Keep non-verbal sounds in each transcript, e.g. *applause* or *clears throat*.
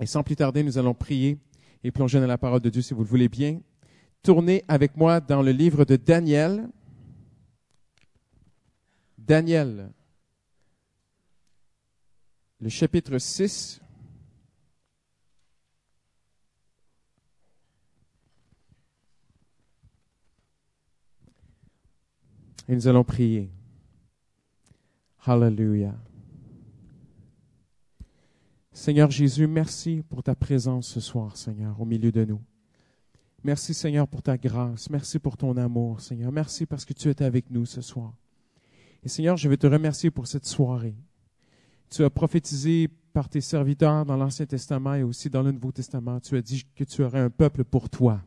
Et sans plus tarder, nous allons prier et plonger dans la parole de Dieu si vous le voulez bien. Tournez avec moi dans le livre de Daniel. Daniel, le chapitre 6. Et nous allons prier. Hallelujah. Seigneur Jésus, merci pour ta présence ce soir, Seigneur, au milieu de nous. Merci, Seigneur, pour ta grâce. Merci pour ton amour, Seigneur. Merci parce que tu es avec nous ce soir. Et Seigneur, je veux te remercier pour cette soirée. Tu as prophétisé par tes serviteurs dans l'Ancien Testament et aussi dans le Nouveau Testament. Tu as dit que tu aurais un peuple pour toi.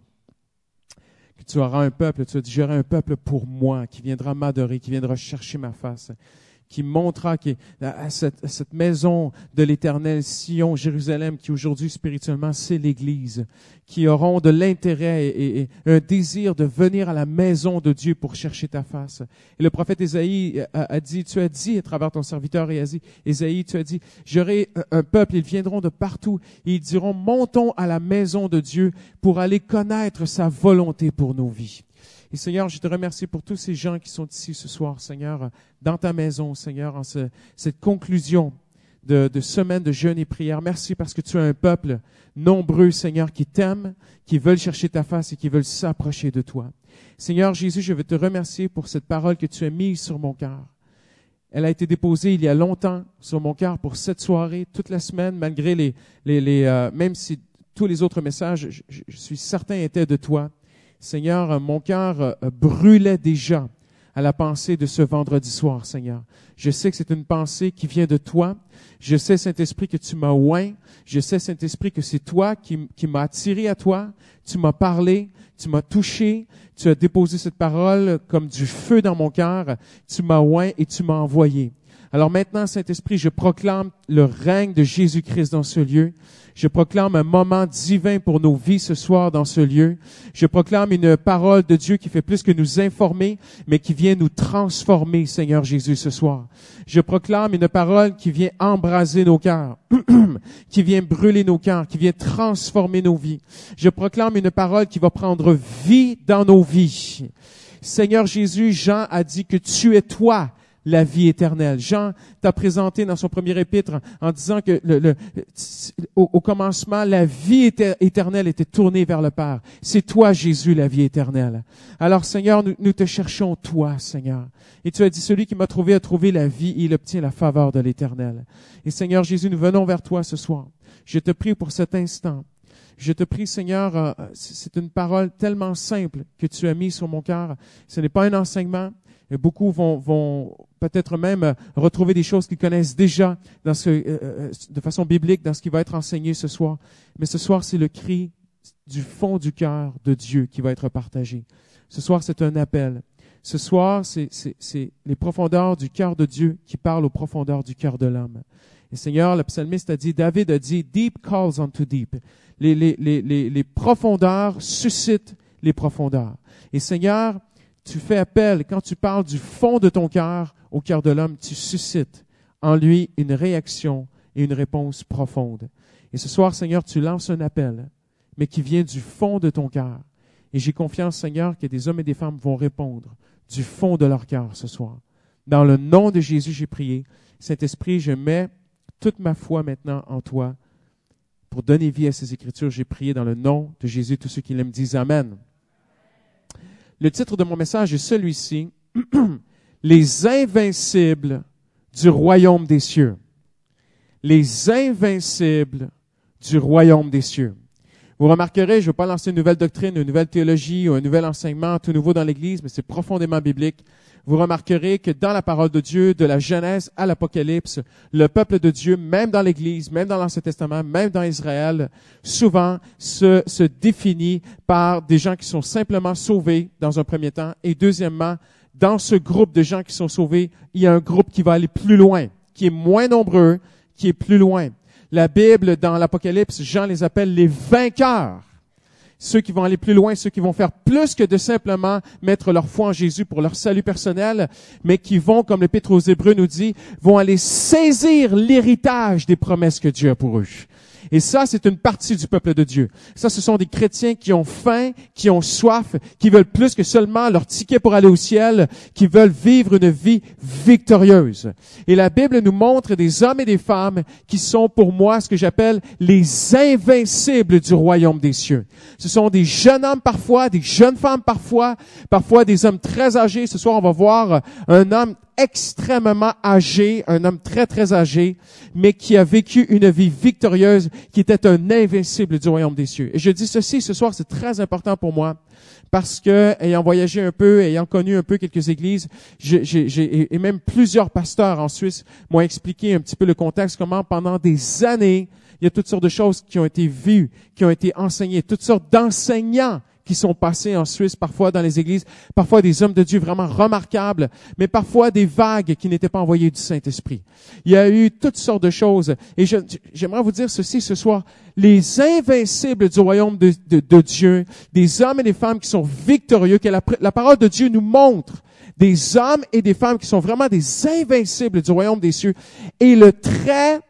Que tu auras un peuple, tu as dit, j'aurai un peuple pour moi, qui viendra m'adorer, qui viendra chercher ma face qui montrera à cette, maison de l'Éternel, Sion, Jérusalem, qui aujourd'hui spirituellement c'est l'Église, qui auront de l'intérêt et, un désir de venir à la maison de Dieu pour chercher ta face. Et le prophète Ésaïe a, dit, tu as dit à travers ton serviteur Ésaïe, tu as dit, j'aurai un peuple, ils viendront de partout ils diront, montons à la maison de Dieu pour aller connaître sa volonté pour nos vies. Et Seigneur, je te remercie pour tous ces gens qui sont ici ce soir, Seigneur, dans ta maison, Seigneur, en cette conclusion de, semaine de jeûne et prière. Merci parce que tu as un peuple nombreux, Seigneur, qui t'aime, qui veulent chercher ta face et qui veulent s'approcher de toi. Seigneur Jésus, je veux te remercier pour cette parole que tu as mise sur mon cœur. Elle a été déposée il y a longtemps sur mon cœur pour cette soirée, toute la semaine, malgré les, les, les euh, même si tous les autres messages, je suis certain étaient de toi. Seigneur, mon cœur euh, brûlait déjà à la pensée de ce vendredi soir, Seigneur. Je sais que c'est une pensée qui vient de toi. Je sais, Saint-Esprit, que tu m'as oint. Je sais, Saint-Esprit, que c'est toi qui, qui m'as attiré à toi. Tu m'as parlé, tu m'as touché, tu as déposé cette parole comme du feu dans mon cœur. Tu m'as oint et tu m'as envoyé. Alors maintenant, Saint-Esprit, je proclame le règne de Jésus-Christ dans ce lieu. Je proclame un moment divin pour nos vies ce soir dans ce lieu. Je proclame une parole de Dieu qui fait plus que nous informer, mais qui vient nous transformer, Seigneur Jésus, ce soir. Je proclame une parole qui vient embraser nos cœurs, *clears throat* qui vient brûler nos cœurs, qui vient transformer nos vies. Je proclame une parole qui va prendre vie dans nos vies. Seigneur Jésus, Jean a dit que tu es toi la vie éternelle. Jean t'a présenté dans son premier épître en disant que le, au, commencement, la vie éternelle était tournée vers le Père. C'est toi, Jésus, la vie éternelle. Alors, Seigneur, nous, nous te cherchons toi, Seigneur. Et tu as dit, celui qui m'a trouvé a trouvé la vie, il obtient la faveur de l'éternel. Et Seigneur Jésus, nous venons vers toi ce soir. Je te prie pour cet instant. Je te prie, Seigneur, euh, c'est une parole tellement simple que tu as mis sur mon cœur. Ce n'est pas un enseignement, et beaucoup vont, vont peut-être même retrouver des choses qu'ils connaissent déjà dans ce, euh, euh, de façon biblique dans ce qui va être enseigné ce soir. Mais ce soir, c'est le cri du fond du cœur de Dieu qui va être partagé. Ce soir, c'est un appel. Ce soir, c'est les profondeurs du cœur de Dieu qui parlent aux profondeurs du cœur de l'homme. Et Seigneur, le psalmiste a dit, David a dit, Deep calls unto deep. Les, les, les, les profondeurs suscitent les profondeurs. Et Seigneur, tu fais appel, quand tu parles du fond de ton cœur au cœur de l'homme, tu suscites en lui une réaction et une réponse profonde. Et ce soir, Seigneur, tu lances un appel, mais qui vient du fond de ton cœur. Et j'ai confiance, Seigneur, que des hommes et des femmes vont répondre du fond de leur cœur ce soir. Dans le nom de Jésus, j'ai prié. Saint-Esprit, je mets toute ma foi maintenant en toi pour donner vie à ces Écritures. J'ai prié dans le nom de Jésus. Tous ceux qui l'aiment disent Amen. Le titre de mon message est celui-ci, *clears throat* Les invincibles du royaume des cieux. Les invincibles du royaume des cieux. Vous remarquerez, je ne veux pas lancer une nouvelle doctrine, une nouvelle théologie ou un nouvel enseignement tout nouveau dans l'Église, mais c'est profondément biblique vous remarquerez que dans la parole de Dieu, de la Genèse à l'Apocalypse, le peuple de Dieu, même dans l'Église, même dans l'Ancien Testament, même dans Israël, souvent se, se définit par des gens qui sont simplement sauvés dans un premier temps, et deuxièmement, dans ce groupe de gens qui sont sauvés, il y a un groupe qui va aller plus loin, qui est moins nombreux, qui est plus loin. La Bible, dans l'Apocalypse, Jean les appelle les vainqueurs ceux qui vont aller plus loin, ceux qui vont faire plus que de simplement mettre leur foi en Jésus pour leur salut personnel, mais qui vont, comme l'Épître aux Hébreux nous dit, vont aller saisir l'héritage des promesses que Dieu a pour eux. Et ça, c'est une partie du peuple de Dieu. Ça, ce sont des chrétiens qui ont faim, qui ont soif, qui veulent plus que seulement leur ticket pour aller au ciel, qui veulent vivre une vie victorieuse. Et la Bible nous montre des hommes et des femmes qui sont pour moi ce que j'appelle les invincibles du royaume des cieux. Ce sont des jeunes hommes parfois, des jeunes femmes parfois, parfois des hommes très âgés. Ce soir, on va voir un homme extrêmement âgé, un homme très très âgé, mais qui a vécu une vie victorieuse, qui était un invincible du royaume des cieux. Et je dis ceci ce soir, c'est très important pour moi, parce que ayant voyagé un peu, ayant connu un peu quelques églises, et même plusieurs pasteurs en Suisse m'ont expliqué un petit peu le contexte, comment pendant des années, il y a toutes sortes de choses qui ont été vues, qui ont été enseignées, toutes sortes d'enseignants qui sont passés en Suisse, parfois dans les églises, parfois des hommes de Dieu vraiment remarquables, mais parfois des vagues qui n'étaient pas envoyées du Saint-Esprit. Il y a eu toutes sortes de choses. Et j'aimerais vous dire ceci ce soir. Les invincibles du royaume de, Dieu, des hommes et des femmes qui sont victorieux, que la, la parole de Dieu nous montre, des hommes et des femmes qui sont vraiment des invincibles du royaume des cieux. Et le trait,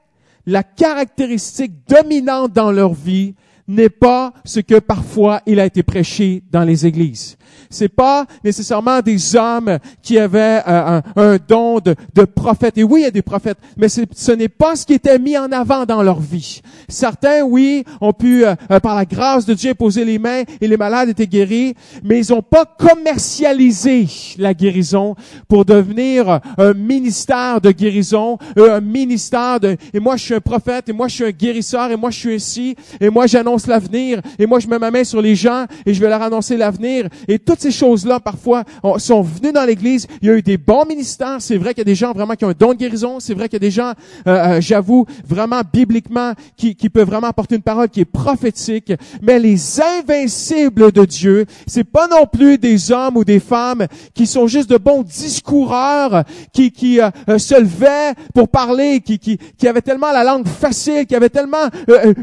la caractéristique dominante dans leur vie, n'est pas ce que parfois il a été prêché dans les églises. C'est pas nécessairement des hommes qui avaient euh, un, don de, prophète. Et oui, il y a des prophètes, mais ce n'est pas ce qui était mis en avant dans leur vie. Certains, oui, ont pu, euh, euh, par la grâce de Dieu, poser les mains et les malades étaient guéris, mais ils n'ont pas commercialisé la guérison pour devenir un ministère de guérison, un ministère de, et moi je suis un prophète, et moi je suis un guérisseur, et moi je suis ici, et moi j'annonce l'avenir, et moi je mets ma main sur les gens, et je vais leur annoncer l'avenir, et ces choses-là, parfois, sont venues dans l'Église. Il y a eu des bons ministères. C'est vrai qu'il y a des gens vraiment qui ont un don de guérison. C'est vrai qu'il y a des gens, euh, euh, j'avoue, vraiment bibliquement, qui, qui peuvent vraiment apporter une parole qui est prophétique. Mais les invincibles de Dieu, c'est pas non plus des hommes ou des femmes qui sont juste de bons discoureurs, qui, qui euh, se levaient pour parler, qui, qui, qui avaient tellement la langue facile, qui avaient tellement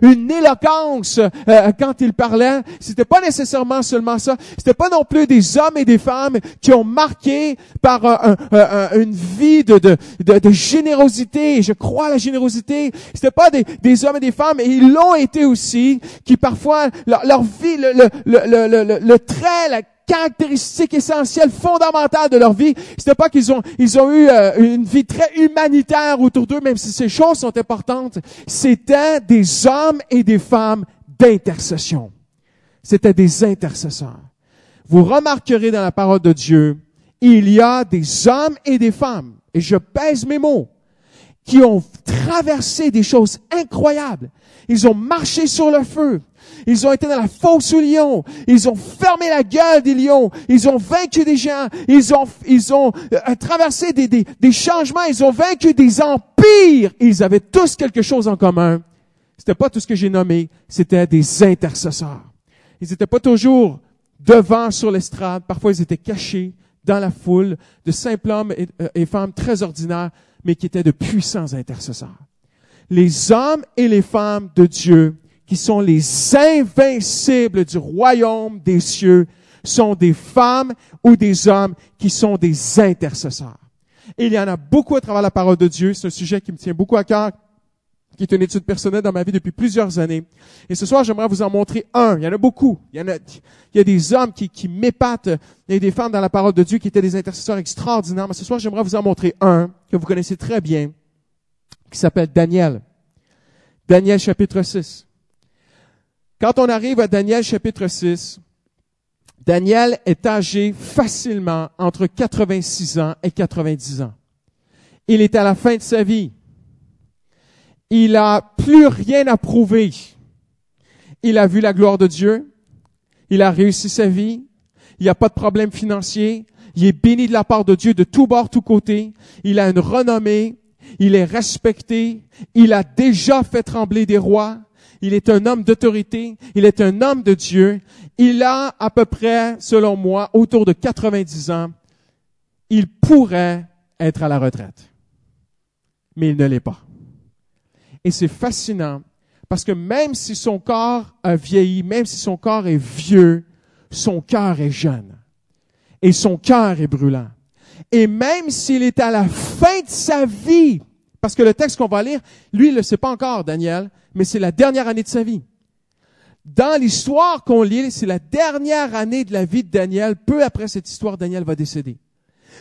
une éloquence quand ils parlaient. C'était pas nécessairement seulement ça. C'était pas non plus des hommes et des femmes qui ont marqué par une vie de, générosité. Je crois à la générosité. C'était pas des, hommes et des femmes, et ils l'ont été aussi, qui parfois leur, vie, le, trait, la caractéristique essentielle, fondamentale de leur vie, c'était pas qu'ils ont, ils ont eu euh, une vie très humanitaire autour d'eux, même si ces choses sont importantes. C'était des hommes et des femmes d'intercession. C'était des intercesseurs vous remarquerez dans la parole de Dieu, il y a des hommes et des femmes, et je pèse mes mots, qui ont traversé des choses incroyables. Ils ont marché sur le feu. Ils ont été dans la fosse aux lions. Ils ont fermé la gueule des lions. Ils ont vaincu des gens. Ils ont, ils ont euh, traversé des, des, des changements. Ils ont vaincu des empires. Ils avaient tous quelque chose en commun. C'était pas tout ce que j'ai nommé. C'était des intercesseurs. Ils n'étaient pas toujours devant sur l'estrade. Parfois, ils étaient cachés dans la foule de simples hommes euh, et, femmes très ordinaires, mais qui étaient de puissants intercesseurs. Les hommes et les femmes de Dieu, qui sont les invincibles du royaume des cieux, sont des femmes ou des hommes qui sont des intercesseurs. Il y en a beaucoup à travers la parole de Dieu. C'est un sujet qui me tient beaucoup à cœur qui est une étude personnelle dans ma vie depuis plusieurs années. Et ce soir, j'aimerais vous en montrer un. Il y en a beaucoup. Il y, en a, il y a des hommes qui, qui m'épatent et des femmes dans la parole de Dieu qui étaient des intercesseurs extraordinaires. Mais ce soir, j'aimerais vous en montrer un que vous connaissez très bien, qui s'appelle Daniel. Daniel chapitre 6. Quand on arrive à Daniel chapitre 6, Daniel est âgé facilement entre 86 ans et 90 ans. Il est à la fin de sa vie il a plus rien à prouver. Il a vu la gloire de Dieu. Il a réussi sa vie. Il n'y a pas de problème financier. Il est béni de la part de Dieu de tout bord, tout côté. Il a une renommée. Il est respecté. Il a déjà fait trembler des rois. Il est un homme d'autorité. Il est un homme de Dieu. Il a à peu près, selon moi, autour de 90 ans. Il pourrait être à la retraite. Mais il ne l'est pas. Et c'est fascinant parce que même si son corps a vieilli, même si son corps est vieux, son cœur est jeune. Et son cœur est brûlant. Et même s'il est à la fin de sa vie, Parce que le texte qu'on va lire, lui, il ne le sait pas encore, Daniel, mais c'est la dernière année de sa vie. Dans l'histoire qu'on lit, c'est la dernière année de la vie de Daniel. Peu après cette histoire, Daniel va décéder.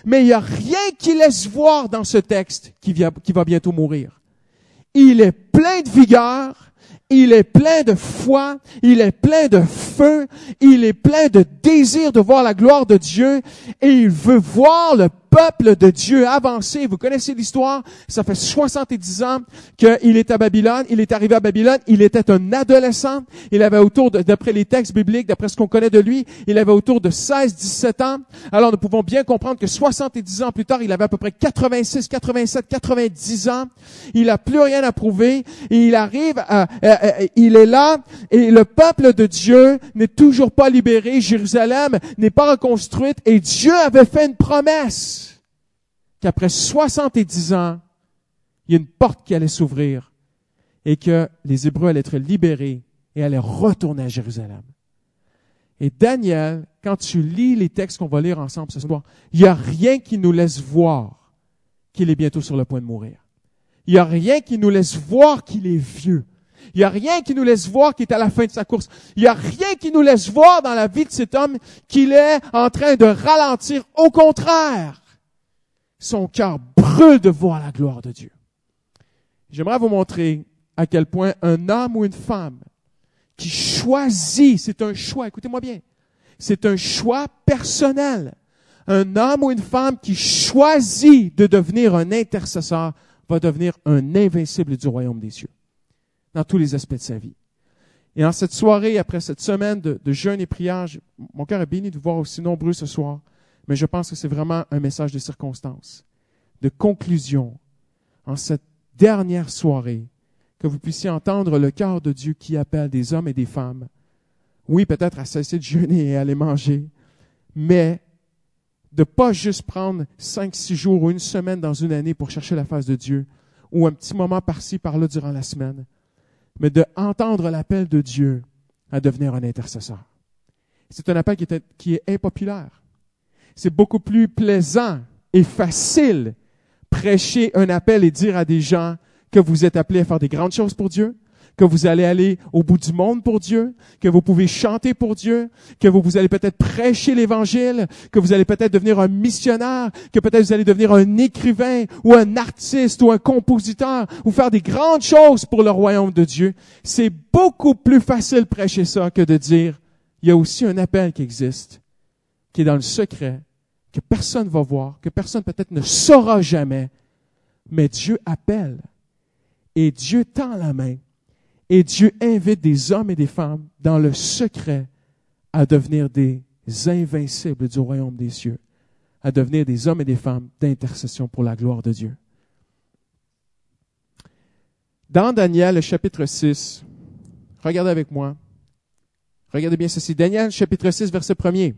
Mais il n'y a rien qui laisse voir dans ce texte qui, va bientôt mourir. Il est plein de vigueur, il est plein de foi, il est plein de feu, il est plein de désir de voir la gloire de Dieu et il veut voir le peuple de Dieu avancé. Vous connaissez l'histoire? Ça fait 70 ans qu'il est à Babylone. Il est arrivé à Babylone. Il était un adolescent. Il avait autour, d'après les textes bibliques, d'après ce qu'on connaît de lui, il avait autour de 16, 17 ans. Alors nous pouvons bien comprendre que 70 ans plus tard, il avait à peu près 86, 87, 90 ans. Il a plus rien à prouver. Il arrive il est là et le peuple de Dieu n'est toujours pas libéré. Jérusalem n'est pas reconstruite et Dieu avait fait une promesse qu'après 70 ans, il y a une porte qui allait s'ouvrir et que les Hébreux allaient être libérés et allaient retourner à Jérusalem. Et Daniel, quand tu lis les textes qu'on va lire ensemble ce soir, il n'y a rien qui nous laisse voir qu'il est bientôt sur le point de mourir. Il n'y a rien qui nous laisse voir qu'il est vieux. Il n'y a rien qui nous laisse voir qu'il est à la fin de sa course. Il n'y a rien qui nous laisse voir dans la vie de cet homme qu'il est en train de ralentir. Au contraire, son cœur brûle de voir la gloire de Dieu. J'aimerais vous montrer à quel point un homme ou une femme qui choisit, c'est un choix, écoutez-moi bien, c'est un choix personnel. Un homme ou une femme qui choisit de devenir un intercesseur va devenir un invincible du royaume des cieux, dans tous les aspects de sa vie. Et en cette soirée, après cette semaine de, de jeûne et prière, mon cœur est béni de vous voir aussi nombreux ce soir mais je pense que c'est vraiment un message de circonstance, de conclusion en cette dernière soirée, que vous puissiez entendre le cœur de Dieu qui appelle des hommes et des femmes, oui, peut-être à cesser de jeûner et à aller manger, mais de pas juste prendre cinq, six jours ou une semaine dans une année pour chercher la face de Dieu, ou un petit moment par-ci, par-là durant la semaine, mais de entendre l'appel de Dieu à devenir un intercesseur. C'est un appel qui est, qui est impopulaire c'est beaucoup plus plaisant et facile prêcher un appel et dire à des gens que vous êtes appelés à faire des grandes choses pour Dieu, que vous allez aller au bout du monde pour Dieu, que vous pouvez chanter pour Dieu, que vous, allez peut-être prêcher l'Évangile, que vous allez peut-être devenir un missionnaire, que peut-être vous allez devenir un écrivain ou un artiste ou un compositeur ou faire des grandes choses pour le royaume de Dieu. C'est beaucoup plus facile prêcher ça que de dire, il y a aussi un appel qui existe qui est dans le secret, que personne ne va voir, que personne peut-être ne saura jamais. Mais Dieu appelle et Dieu tend la main et Dieu invite des hommes et des femmes dans le secret à devenir des invincibles du royaume des cieux, à devenir des hommes et des femmes d'intercession pour la gloire de Dieu. Dans Daniel, le chapitre 6, regardez avec moi. Regardez bien ceci. Daniel, chapitre 6, verset 1er.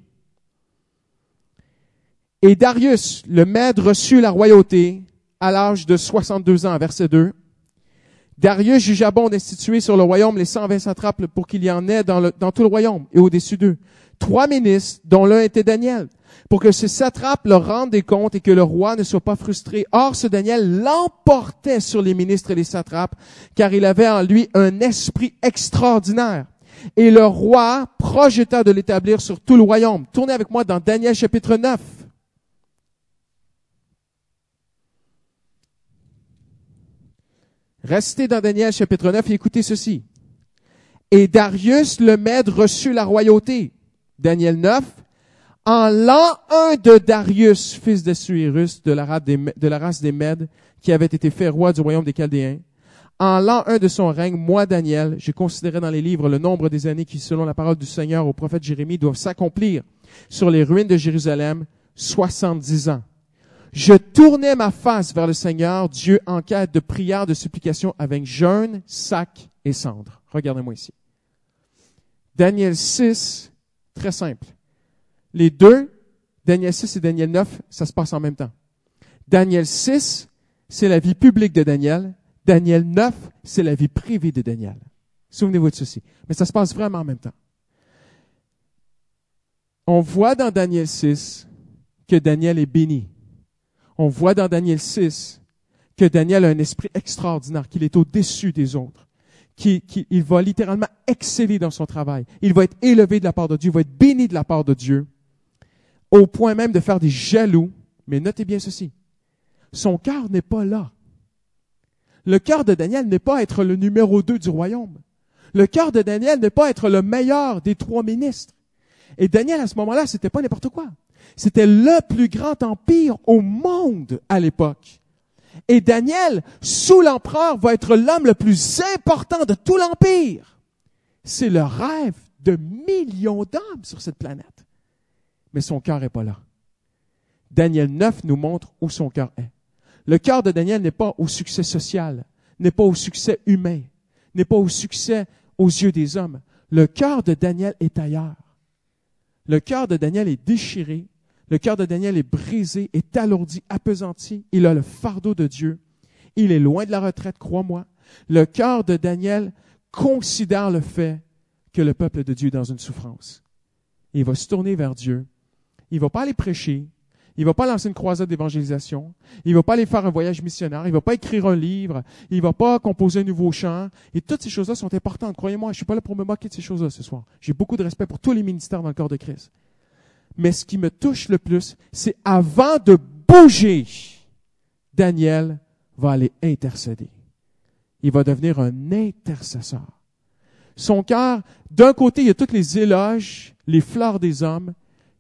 Et Darius, le maître, reçut la royauté à l'âge de 62 ans, verset 2. Darius jugea bon d'instituer sur le royaume les 120 satrapes pour qu'il y en ait dans, dans tout le royaume et au-dessus d'eux. Trois ministres, dont l'un était Daniel, pour que ces satrapes leur rendent des comptes et que le roi ne soit pas frustré. Or, ce Daniel l'emportait sur les ministres et les satrapes, car il avait en lui un esprit extraordinaire. Et le roi projeta de l'établir sur tout le royaume. Tournez avec moi dans Daniel chapitre 9. Restez dans Daniel chapitre 9 et écoutez ceci. Et Darius le Mède reçut la royauté. Daniel 9. En l'an 1 de Darius, fils de Suérus, de la, race des, Mèdes, qui avait été fait roi du royaume des Chaldéens, en l'an 1 de son règne, moi, Daniel, j'ai considéré dans les livres le nombre des années qui, selon la parole du Seigneur au prophète Jérémie, doivent s'accomplir sur les ruines de Jérusalem, 70 ans. Je tournais ma face vers le Seigneur, Dieu en quête de prière, de supplication avec jeûne, sac et cendre. Regardez-moi ici. Daniel 6, très simple. Les deux, Daniel 6 et Daniel 9, ça se passe en même temps. Daniel 6, c'est la vie publique de Daniel. Daniel 9, c'est la vie privée de Daniel. Souvenez-vous de ceci. Mais ça se passe vraiment en même temps. On voit dans Daniel 6 que Daniel est béni on voit dans Daniel 6 que Daniel a un esprit extraordinaire, qu'il est au-dessus des autres, qu'il va littéralement exceller dans son travail. Il va être élevé de la part de Dieu, il va être béni de la part de Dieu, au point même de faire des jaloux. Mais notez bien ceci, son cœur n'est pas là. Le cœur de Daniel n'est pas être le numéro deux du royaume. Le cœur de Daniel n'est pas être le meilleur des trois ministres. Et Daniel, à ce moment-là, c'était pas n'importe quoi. C'était le plus grand empire au monde à l'époque. Et Daniel, sous l'empereur, va être l'homme le plus important de tout l'empire. C'est le rêve de millions d'hommes sur cette planète. Mais son cœur n'est pas là. Daniel 9 nous montre où son cœur est. Le cœur de Daniel n'est pas au succès social, n'est pas au succès humain, n'est pas au succès aux yeux des hommes. Le cœur de Daniel est ailleurs. Le cœur de Daniel est déchiré, le cœur de Daniel est brisé, est alourdi, appesanti. Il a le fardeau de Dieu. Il est loin de la retraite, crois-moi. Le cœur de Daniel considère le fait que le peuple de Dieu est dans une souffrance. Il va se tourner vers Dieu. Il va pas aller prêcher. Il va pas lancer une croisade d'évangélisation. Il va pas aller faire un voyage missionnaire. Il va pas écrire un livre. Il va pas composer un nouveau chant. Et toutes ces choses-là sont importantes. Croyez-moi, je suis pas là pour me moquer de ces choses-là ce soir. J'ai beaucoup de respect pour tous les ministères dans le corps de Christ. Mais ce qui me touche le plus, c'est avant de bouger, Daniel va aller intercéder. Il va devenir un intercesseur. Son cœur, d'un côté, il y a toutes les éloges, les fleurs des hommes,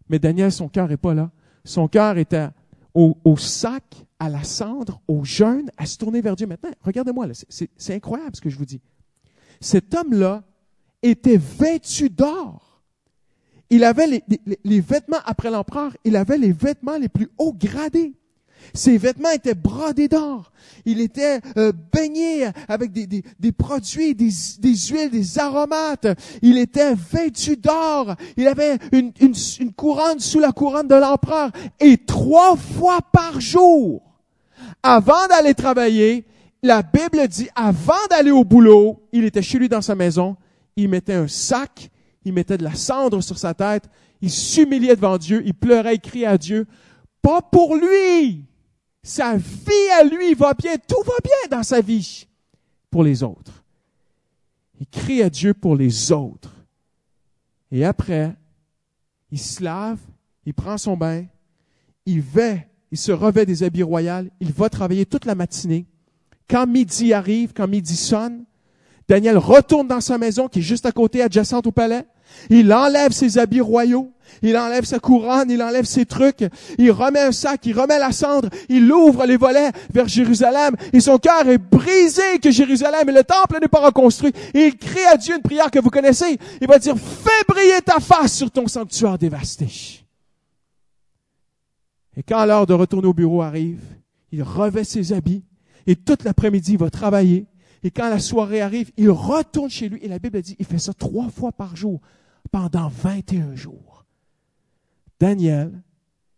mais Daniel, son cœur n'est pas là. Son cœur était au, au, sac, à la cendre, au jeûne, à se tourner vers Dieu. Maintenant, regardez-moi, c'est incroyable ce que je vous dis. Cet homme-là était vêtu d'or. Il avait les, vêtements, après l'empereur, il avait les vêtements les plus hauts gradés. Ses vêtements étaient brodés d'or. Il était euh, baigné avec des, produits, des, huiles, des aromates. Il était vêtu d'or. Il avait une, une, une couronne sous la couronne de l'empereur. Et trois fois par jour, avant d'aller travailler, la Bible dit, avant d'aller au boulot, il était chez lui dans sa maison, il mettait un sac il mettait de la cendre sur sa tête, il s'humiliait devant Dieu, il pleurait, il criait à Dieu, pas pour lui. Sa vie à lui va bien, tout va bien dans sa vie pour les autres. Il crie à Dieu pour les autres. Et après, il se lave, il prend son bain, il va, il se revêt des habits royaux, il va travailler toute la matinée. Quand midi arrive, quand midi sonne, Daniel retourne dans sa maison qui est juste à côté, adjacente au palais. Il enlève ses habits royaux, il enlève sa couronne, il enlève ses trucs, il remet un sac, il remet la cendre, il ouvre les volets vers Jérusalem et son cœur est brisé que Jérusalem et le temple n'est pas reconstruit. Et il crie à Dieu une prière que vous connaissez. Il va dire, fais briller ta face sur ton sanctuaire dévasté. Et quand l'heure de retourner au bureau arrive, il revêt ses habits et toute l'après-midi, il va travailler. Et quand la soirée arrive, il retourne chez lui. Et la Bible dit, il fait ça trois fois par jour pendant 21 jours. Daniel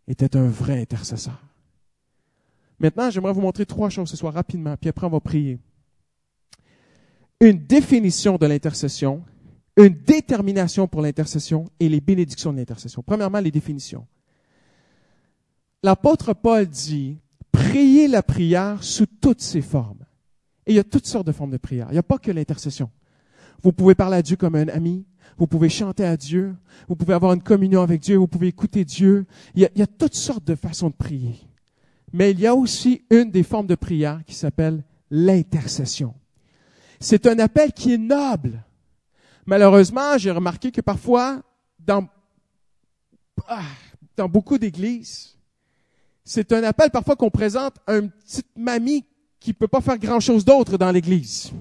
était un vrai intercesseur. Maintenant, j'aimerais vous montrer trois choses ce soir rapidement, puis après on va prier. Une définition de l'intercession, une détermination pour l'intercession et les bénédictions de l'intercession. Premièrement, les définitions. L'apôtre Paul dit, priez la prière sous toutes ses formes. Et il y a toutes sortes de formes de prière. Il n'y a pas que l'intercession. Vous pouvez parler à Dieu comme un ami. Vous pouvez chanter à Dieu. Vous pouvez avoir une communion avec Dieu. Vous pouvez écouter Dieu. Il y a, toutes sortes de façons de prier. Mais il y a aussi une des formes de prière qui s'appelle l'intercession. C'est un appel qui est noble. Malheureusement, j'ai remarqué que parfois, dans, ah, dans beaucoup d'églises, c'est un appel parfois qu'on présente à une petite mamie qui peut pas faire grand chose d'autre dans l'église.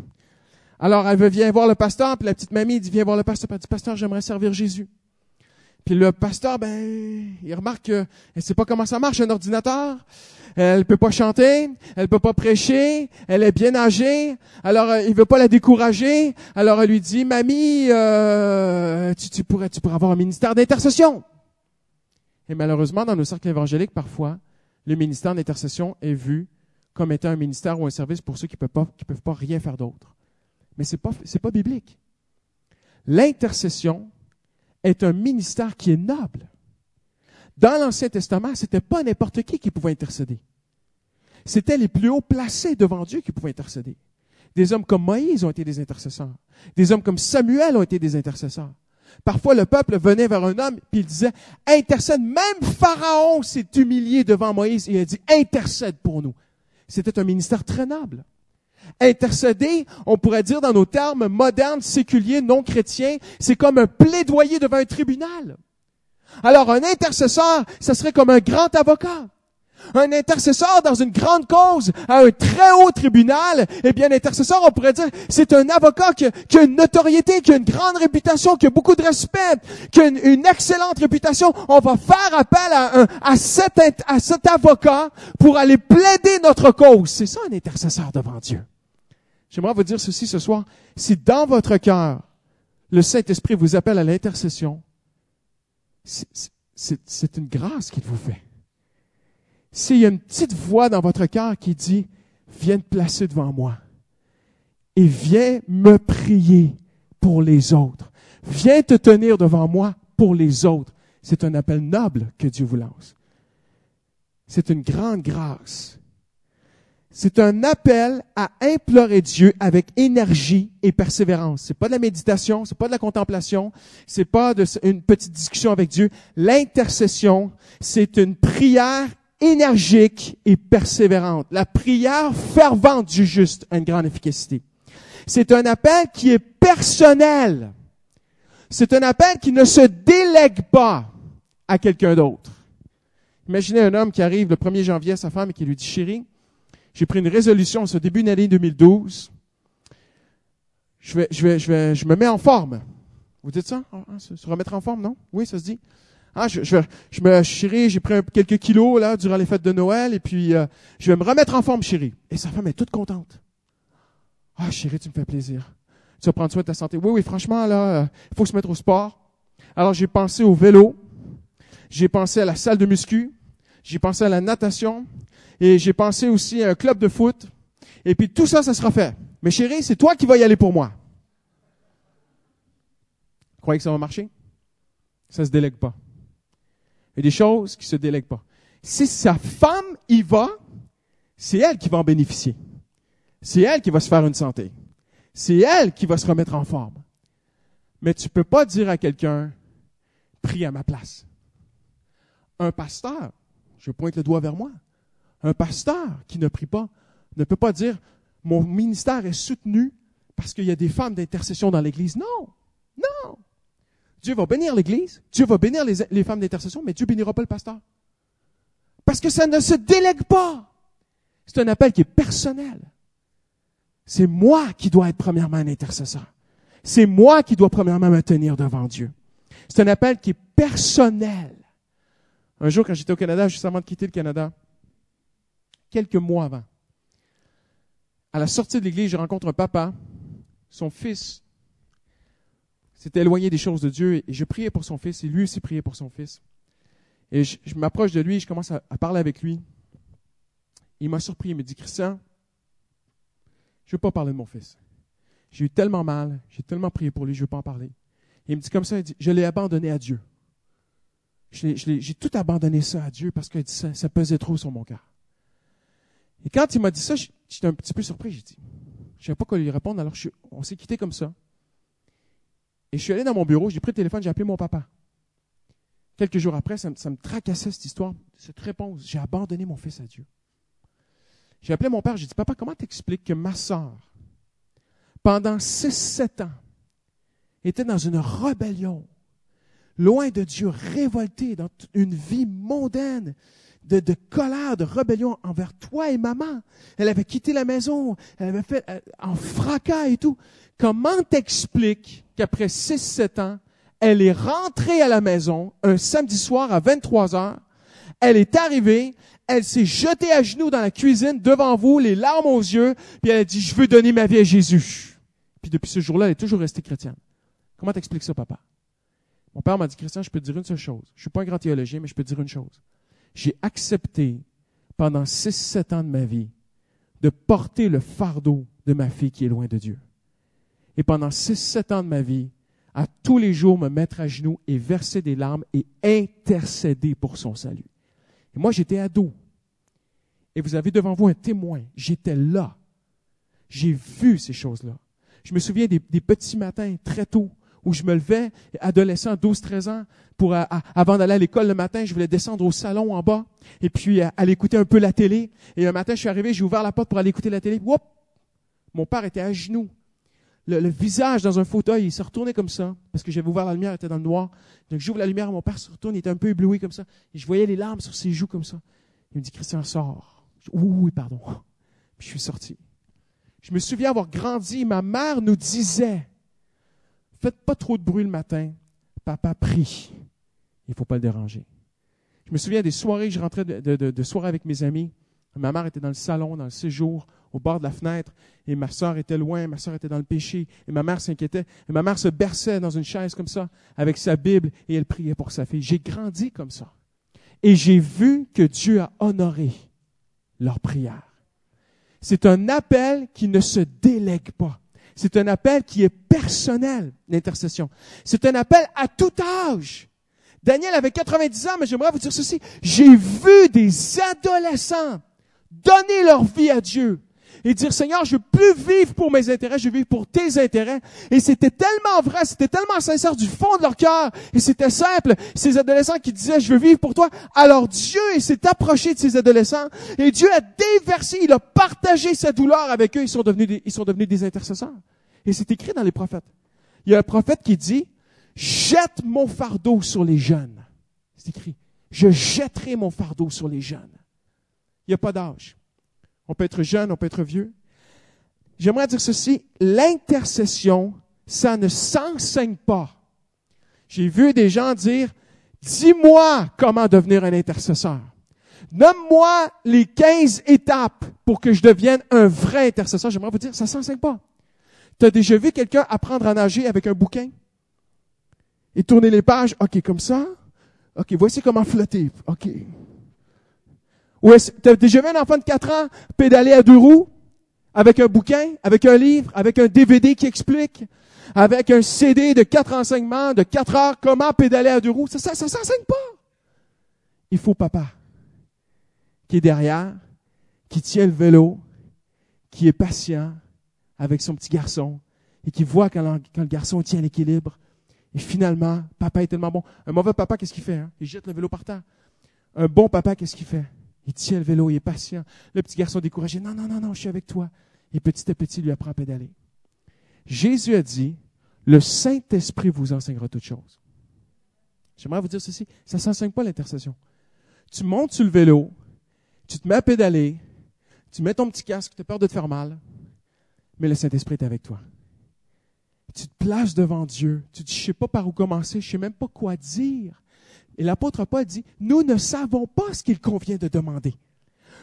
Alors, elle vient voir le pasteur, puis la petite mamie dit, viens voir le pasteur, elle dit, pasteur, j'aimerais servir Jésus. Puis le pasteur, ben, il remarque qu'elle ne sait pas comment ça marche, un ordinateur. Elle peut pas chanter, elle peut pas prêcher, elle est bien âgée. Alors, euh, il veut pas la décourager. Alors, elle lui dit, mamie, euh, tu, tu, pourrais, tu pourrais avoir un ministère d'intercession. Et malheureusement, dans nos cercles évangéliques, parfois, le ministère d'intercession est vu comme étant un ministère ou un service pour ceux qui ne peuvent, pas, qui peuvent pas rien faire d'autre. Mais ce n'est pas, pas biblique. L'intercession est un ministère qui est noble. Dans l'Ancien Testament, ce n'était pas n'importe qui qui pouvait intercéder. C'était les plus hauts placés devant Dieu qui pouvaient intercéder. Des hommes comme Moïse ont été des intercesseurs. Des hommes comme Samuel ont été des intercesseurs. Parfois, le peuple venait vers un homme puis il disait, intercède. Même Pharaon s'est humilié devant Moïse et il a dit, intercède pour nous. C'était un ministère très noble. Intercéder, on pourrait dire dans nos termes modernes, séculiers, non chrétiens, c'est comme un plaidoyer devant un tribunal. Alors un intercesseur, ce serait comme un grand avocat. Un intercesseur dans une grande cause, à un très haut tribunal, eh bien, l'intercesseur, on pourrait dire, c'est un avocat qui a, une notoriété, qui a une grande réputation, qui a beaucoup de respect, qui a une, excellente réputation. On va faire appel à, cet, à cet avocat pour aller plaider notre cause. C'est ça un intercesseur devant Dieu. J'aimerais vous dire ceci ce soir. Si dans votre cœur, le Saint-Esprit vous appelle à l'intercession, c'est une grâce qu'il vous fait. S'il y a une petite voix dans votre cœur qui dit, viens te placer devant moi et viens me prier pour les autres. Viens te tenir devant moi pour les autres. C'est un appel noble que Dieu vous lance. C'est une grande grâce c'est un appel à implorer Dieu avec énergie et persévérance. C'est pas de la méditation, c'est pas de la contemplation, c'est pas une petite discussion avec Dieu. L'intercession, c'est une prière énergique et persévérante. La prière fervente du juste a une grande efficacité. C'est un appel qui est personnel. C'est un appel qui ne se délègue pas à quelqu'un d'autre. Imaginez un homme qui arrive le 1er janvier à sa femme et qui lui dit, chérie, j'ai pris une résolution ce début d'année 2012. Je vais, je vais, je vais, je me mets en forme. Vous dites ça? Ah, ah, se remettre en forme, non? Oui, ça se dit. Ah, je, je, je me, chérie, j'ai pris quelques kilos, là, durant les fêtes de Noël, et puis, euh, je vais me remettre en forme, chérie. Et sa femme est toute contente. Ah, chérie, tu me fais plaisir. Tu vas prendre soin de ta santé. Oui, oui, franchement, là, il euh, faut se mettre au sport. Alors, j'ai pensé au vélo. J'ai pensé à la salle de muscu. J'ai pensé à la natation et j'ai pensé aussi à un club de foot. Et puis tout ça, ça sera fait. Mais chérie, c'est toi qui vas y aller pour moi. Vous croyez que ça va marcher? Ça se délègue pas. Il des choses qui se délèguent pas. Si sa femme y va, c'est elle qui va en bénéficier. C'est elle qui va se faire une santé. C'est elle qui va se remettre en forme. Mais tu peux pas dire à quelqu'un, prie à ma place. Un pasteur, je pointe le doigt vers moi, un pasteur qui ne prie pas ne peut pas dire mon ministère est soutenu parce qu'il y a des femmes d'intercession dans l'Église. Non, non. Dieu va bénir l'Église, Dieu va bénir les, femmes d'intercession, mais Dieu bénira pas le pasteur. Parce que ça ne se délègue pas. C'est un appel qui est personnel. C'est moi qui dois être premièrement un intercesseur. C'est moi qui dois premièrement me tenir devant Dieu. C'est un appel qui est personnel. Un jour, quand j'étais au Canada, juste avant de quitter le Canada, quelques mois avant. À la sortie de l'église, je rencontre un papa. Son fils s'était éloigné des choses de Dieu et je priais pour son fils et lui aussi priait pour son fils. Et je, m'approche de lui, et je commence à, parler avec lui. Il m'a surpris, il me dit, Christian, je ne veux pas parler de mon fils. J'ai eu tellement mal, j'ai tellement prié pour lui, je ne veux pas en parler. il me dit comme ça, il dit, je l'ai abandonné à Dieu. J'ai tout abandonné ça à Dieu parce que ça, ça pesait trop sur mon cœur. Et quand il m'a dit ça, j'étais un petit peu surpris. J'ai dit, je ne savais pas quoi lui répondre, alors on s'est quitté comme ça. Et je suis allé dans mon bureau, j'ai pris le téléphone, j'ai appelé mon papa. Quelques jours après, ça, me tracassait cette histoire, cette réponse. J'ai abandonné mon fils à Dieu. J'ai appelé mon père, j'ai dit, papa, comment t'expliques que ma soeur, pendant 6-7 ans, était dans une rébellion, loin de Dieu, révoltée dans une vie mondaine, de, colère, de rébellion envers toi et maman. Elle avait quitté la maison, elle avait fait euh, en fracas et tout. Comment t'expliques qu'après 6-7 ans, elle est rentrée à la maison un samedi soir à 23 heures, elle est arrivée, elle s'est jetée à genoux dans la cuisine devant vous, les larmes aux yeux, puis elle a dit, je veux donner ma vie à Jésus. Puis depuis ce jour-là, elle est toujours restée chrétienne. Comment t'expliques ça, papa? Mon père m'a dit, Christian, je peux te dire une seule chose. Je suis pas un grand théologien, mais je peux te dire une chose j'ai accepté pendant 6-7 ans de ma vie de porter le fardeau de ma fille qui est loin de Dieu. Et pendant 6-7 ans de ma vie, à tous les jours me mettre à genoux et verser des larmes et intercéder pour son salut. Et moi, j'étais ado. Et vous avez devant vous un témoin. J'étais là. J'ai vu ces choses-là. Je me souviens des, petits matins très tôt où je me levais, adolescent, 12-13 ans, pour avant d'aller à l'école le matin, je voulais descendre au salon en bas et puis aller écouter un peu la télé. Et un matin, je suis arrivé, j'ai ouvert la porte pour aller écouter la télé. Whoop! Mon père était à genoux. Le, visage dans un fauteuil, il se retournait comme ça, parce que j'avais ouvert la lumière, il était dans le noir. Donc j'ouvre la lumière, mon père se retourne, il était un peu ébloui comme ça. Et je voyais les larmes sur ses joues comme ça. Il me dit, Christian, sors. oui, oui, pardon. Puis je suis sorti. Je me souviens avoir grandi, ma mère nous disait, faites pas trop de bruit le matin, papa prie. Il faut pas le déranger. Je me souviens des soirées, je rentrais de, soirées avec mes amis. Ma mère était dans le salon, dans le séjour, au bord de la fenêtre, et ma soeur était loin, ma soeur était dans le péché, et ma mère s'inquiétait, et ma mère se berçait dans une chaise comme ça, avec sa Bible, et elle priait pour sa fille. J'ai grandi comme ça. Et j'ai vu que Dieu a honoré leur prière. C'est un appel qui ne se délègue pas. C'est un appel qui est personnel, l'intercession. C'est un appel à tout âge. Daniel avait 90 ans, mais j'aimerais vous dire ceci. J'ai vu des adolescents donner leur vie à Dieu et dire, Seigneur, je veux plus vivre pour mes intérêts, je veux vivre pour tes intérêts. Et c'était tellement vrai, c'était tellement sincère du fond de leur cœur. Et c'était simple. Ces adolescents qui disaient, je veux vivre pour toi. Alors Dieu, s'est approché de ces adolescents et Dieu a déversé, il a partagé sa douleur avec eux. Ils sont devenus ils sont devenus des intercesseurs. Et c'est écrit dans les prophètes. Il y a un prophète qui dit, jette mon fardeau sur les jeunes. C'est écrit. Je jetterai mon fardeau sur les jeunes. Il n'y a pas d'âge. On peut être jeune, on peut être vieux. J'aimerais dire ceci, l'intercession, ça ne s'enseigne pas. J'ai vu des gens dire, dis-moi comment devenir un intercesseur. Nomme-moi les 15 étapes pour que je devienne un vrai intercesseur. J'aimerais vous dire, ça s'enseigne pas. Tu as déjà vu quelqu'un apprendre à nager avec un bouquin? Et tourner les pages, OK, comme ça. OK, voici comment flotter. OK. Ou est-ce, t'as déjà vu un enfant de 4 ans pédaler à deux roues? Avec un bouquin, avec un livre, avec un DVD qui explique, avec un CD de quatre enseignements, de quatre heures, comment pédaler à deux roues? Ça, ça, ça s'enseigne pas. Il faut papa qui est derrière, qui tient le vélo, qui est patient avec son petit garçon et qui voit quand, le garçon tient l'équilibre. Et finalement, papa est tellement bon. Un mauvais papa, qu'est-ce qu'il fait? Hein? Il jette le vélo par terre. Un bon papa, qu'est-ce qu'il fait? Il tient le vélo, il est patient. Le petit garçon découragé, non, non, non, non, je suis avec toi. Et petit à petit, il lui apprend à pédaler. Jésus a dit, le Saint-Esprit vous enseignera toutes choses. J'aimerais vous dire ceci, ça ne s'enseigne pas l'intercession. Tu montes sur le vélo, tu te mets à pédaler, tu mets ton petit casque, tu as peur de te faire mal, mais le Saint-Esprit est avec toi. Tu te places devant Dieu, tu ne sais pas par où commencer, je ne sais même pas quoi dire. Et l'apôtre Paul dit, nous ne savons pas ce qu'il convient de demander.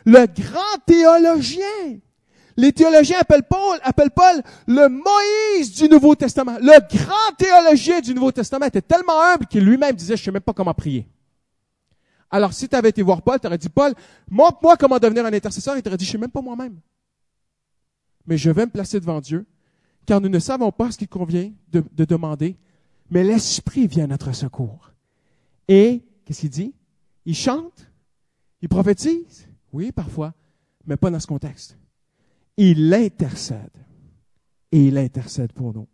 Le grand théologien, les théologiens appellent Paul, appellent Paul le Moïse du Nouveau Testament. Le grand théologien du Nouveau Testament était tellement humble qu'il lui-même disait, je sais même pas comment prier. Alors, si tu avais été voir Paul, tu aurais dit, Paul, montre-moi comment devenir un intercesseur. Il t'aurait dit, je sais même pas moi-même. Mais je vais me placer devant Dieu, car nous ne savons pas ce qu'il convient de demander, mais l'Esprit vient à notre secours. Et, qu'est-ce qu'il dit? Il chante, il prophétise, oui, parfois, mais pas dans ce contexte. Il intercède. Et il intercède pour nous.